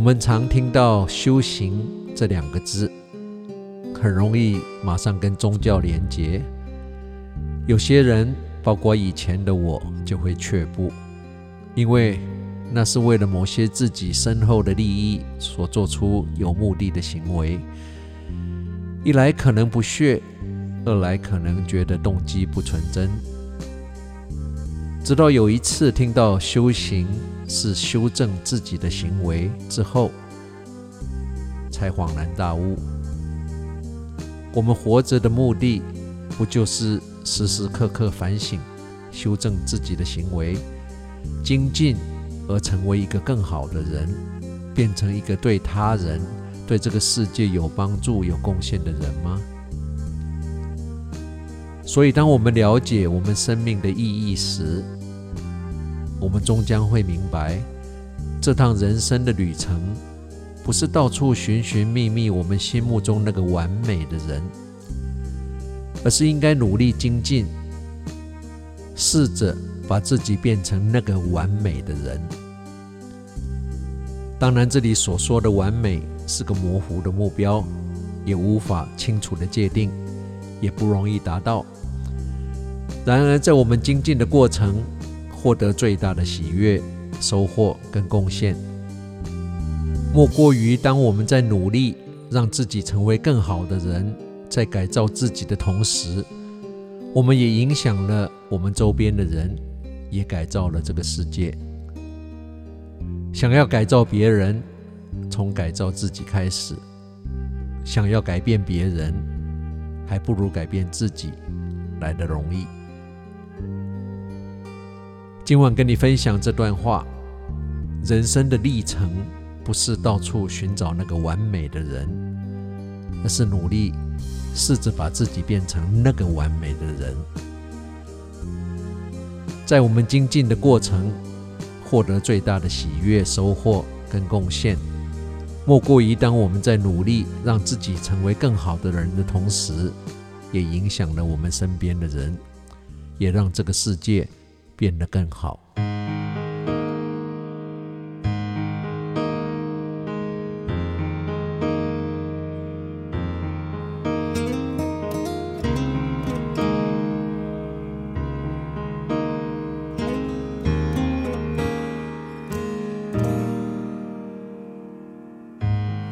我们常听到“修行”这两个字，很容易马上跟宗教连结。有些人，包括以前的我，就会却步，因为那是为了某些自己身后的利益所做出有目的的行为。一来可能不屑，二来可能觉得动机不纯真。直到有一次听到修行是修正自己的行为之后，才恍然大悟：我们活着的目的，不就是时时刻刻反省、修正自己的行为，精进而成为一个更好的人，变成一个对他人、对这个世界有帮助、有贡献的人吗？所以，当我们了解我们生命的意义时，我们终将会明白，这趟人生的旅程，不是到处寻寻觅觅我们心目中那个完美的人，而是应该努力精进，试着把自己变成那个完美的人。当然，这里所说的完美是个模糊的目标，也无法清楚的界定，也不容易达到。然而，在我们精进的过程，获得最大的喜悦、收获跟贡献，莫过于当我们在努力让自己成为更好的人，在改造自己的同时，我们也影响了我们周边的人，也改造了这个世界。想要改造别人，从改造自己开始；想要改变别人，还不如改变自己来的容易。今晚跟你分享这段话：人生的历程不是到处寻找那个完美的人，而是努力试着把自己变成那个完美的人。在我们精进的过程，获得最大的喜悦、收获跟贡献，莫过于当我们在努力让自己成为更好的人的同时，也影响了我们身边的人，也让这个世界。变得更好。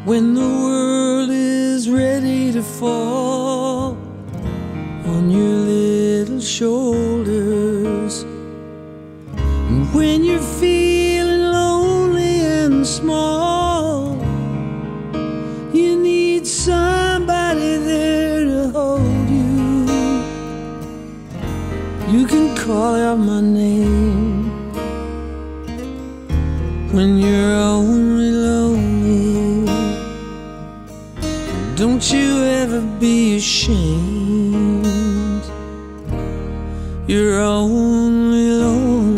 When the world is ready to fall on your little shoulders. when you're only lonely. Don't you ever be ashamed. You're only lonely.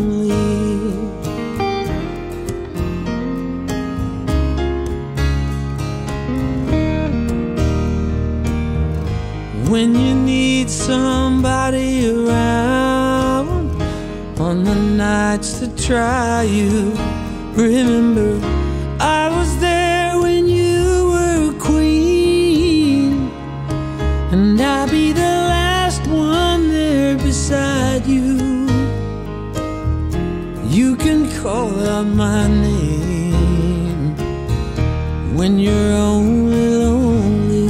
when you need somebody around on the nights that try you. Remember, I was there when you were a queen, and I'll be the last one there beside you. You can call out my name when you're only lonely.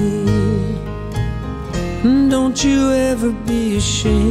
Don't you ever be ashamed.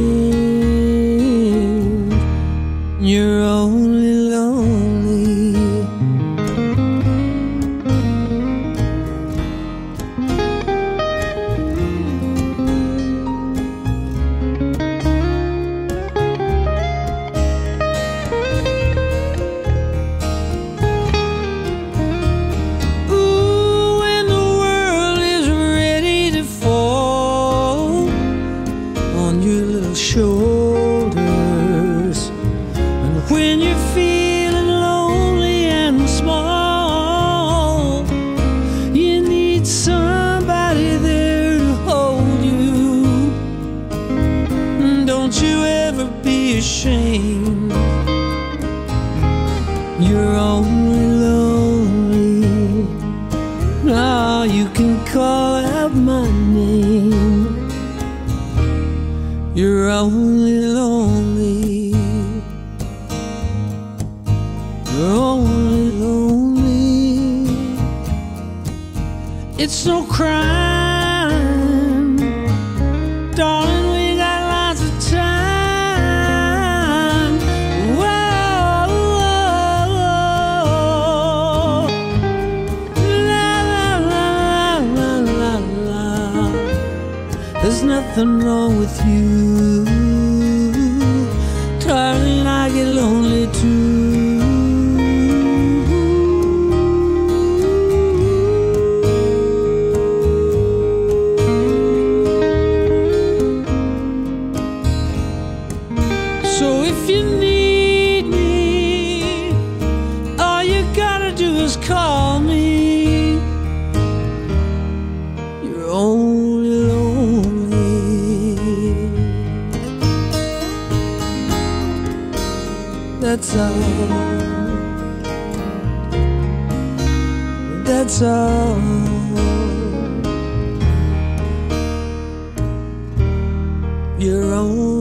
You're only lonely. Now you can call out my name. You're only lonely. You're only lonely. It's no crime. Nothing wrong with you, darling. I get lonely too. So if you need me, all you gotta do is call me. That's all. That's all. You're only